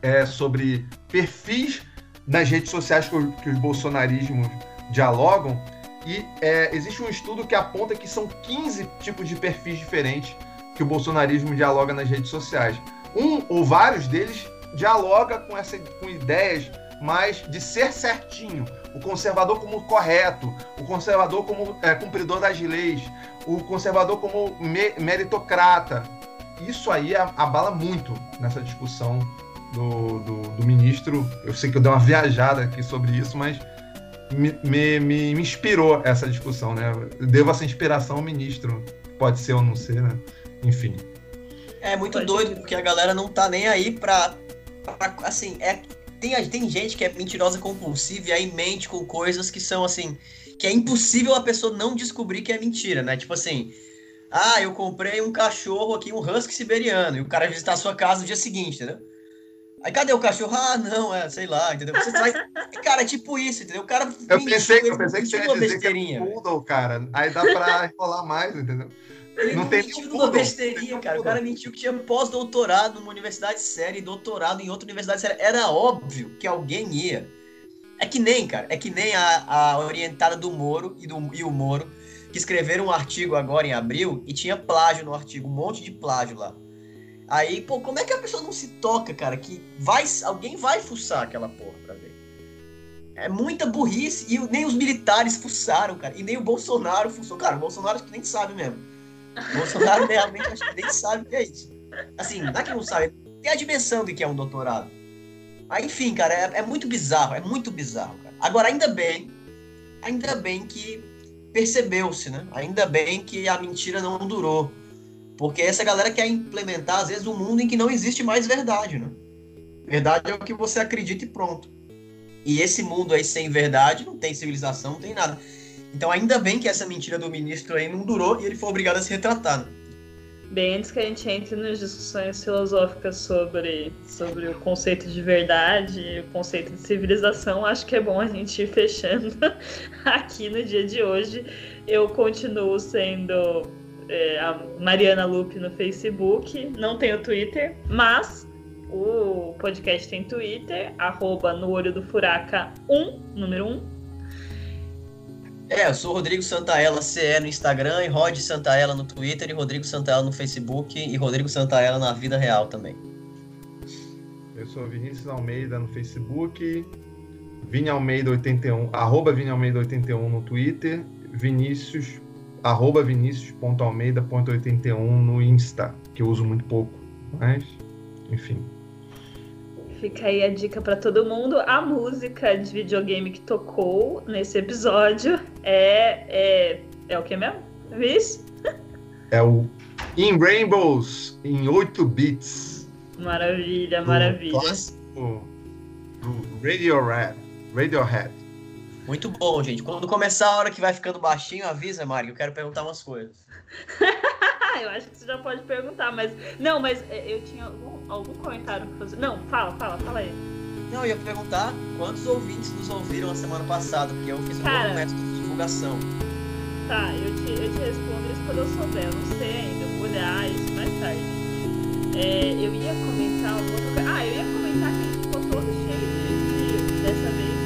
é, sobre perfis nas redes sociais que, que os bolsonarismos dialogam, e é, existe um estudo que aponta que são 15 tipos de perfis diferentes que o bolsonarismo dialoga nas redes sociais. Um ou vários deles dialoga com, essa, com ideias mais de ser certinho, o conservador como correto, o conservador como é, cumpridor das leis, o conservador como me meritocrata. Isso aí abala muito nessa discussão do, do, do, ministro. Eu sei que eu dei uma viajada aqui sobre isso, mas me, me, me, inspirou essa discussão, né? Eu devo essa inspiração ao ministro. Pode ser ou não ser, né? Enfim. É muito doido, porque a galera não tá nem aí pra. pra assim, é, tem, tem gente que é mentirosa compulsiva e aí mente com coisas que são assim que é impossível a pessoa não descobrir que é mentira, né? Tipo assim, ah, eu comprei um cachorro aqui, um husky siberiano, e o cara visitar a sua casa no dia seguinte, entendeu? Aí cadê o cachorro? Ah, não, é, sei lá, entendeu? Você vai... Cara, é tipo isso, entendeu? O cara. Eu pensei, eu pensei que você ia dizer besteirinha. que é poodle, cara. Aí dá pra enrolar mais, entendeu? Ele não, tem mentiu numa besteirinha, cara. O cara mentiu que tinha pós-doutorado numa universidade séria e doutorado em outra universidade séria. Era óbvio que alguém ia. É que nem, cara, é que nem a, a orientada do Moro e, do, e o Moro, que escreveram um artigo agora em abril e tinha plágio no artigo, um monte de plágio lá. Aí, pô, como é que a pessoa não se toca, cara, que vai, alguém vai fuçar aquela porra pra ver? É muita burrice e nem os militares fuçaram, cara, e nem o Bolsonaro fuçou. Cara, o Bolsonaro acho que nem sabe mesmo. Bolsonaro realmente acho que nem sabe o que é isso. Assim, não é que não sabe, tem a dimensão de que é um doutorado. Aí, enfim, cara, é, é, muito bizarro, é muito bizarro, cara. Agora, ainda bem, ainda bem que percebeu-se, né? Ainda bem que a mentira não durou. Porque essa galera quer implementar, às vezes, um mundo em que não existe mais verdade, né? Verdade é o que você acredita e pronto. E esse mundo aí sem verdade, não tem civilização, não tem nada. Então, ainda bem que essa mentira do ministro aí não durou e ele foi obrigado a se retratar. Bem antes que a gente entre nas discussões filosóficas sobre, sobre o conceito de verdade, o conceito de civilização, acho que é bom a gente ir fechando aqui no dia de hoje. Eu continuo sendo é, a Mariana Lupe no Facebook, não tenho Twitter, mas o podcast tem Twitter, arroba no olho do furaca 1, número 1, é, eu sou Rodrigo Santaella CE no Instagram, e Rod Santaella no Twitter, e Rodrigo Santaella no Facebook, e Rodrigo Santaella na vida real também. Eu sou Vinícius Almeida no Facebook, Vini Almeida 81, arroba Vini Almeida 81 no Twitter, Vinícius, arroba Vinícius.almeida.81 no Insta, que eu uso muito pouco, mas, enfim. Fica aí a dica para todo mundo. A música de videogame que tocou nesse episódio é. É, é o que mesmo? Viz? É o In Rainbows, em 8 bits. Maravilha, maravilha. Do, do Radiohead. Radiohead. Muito bom, gente. Quando começar a hora que vai ficando baixinho, avisa, Mário, eu quero perguntar umas coisas. Ah, eu acho que você já pode perguntar, mas. Não, mas é, eu tinha algum, algum comentário pra fazer. Não, fala, fala, fala aí. Não, eu ia perguntar quantos ouvintes nos ouviram a semana passada, porque eu fiz um Cara, método de divulgação. Tá, eu te, eu te respondo isso quando eu souber, eu não sei ainda, vou olhar isso mais tarde. É, eu ia comentar alguma coisa. Ah, eu ia comentar que a gente ficou todo cheio de, de dessa vez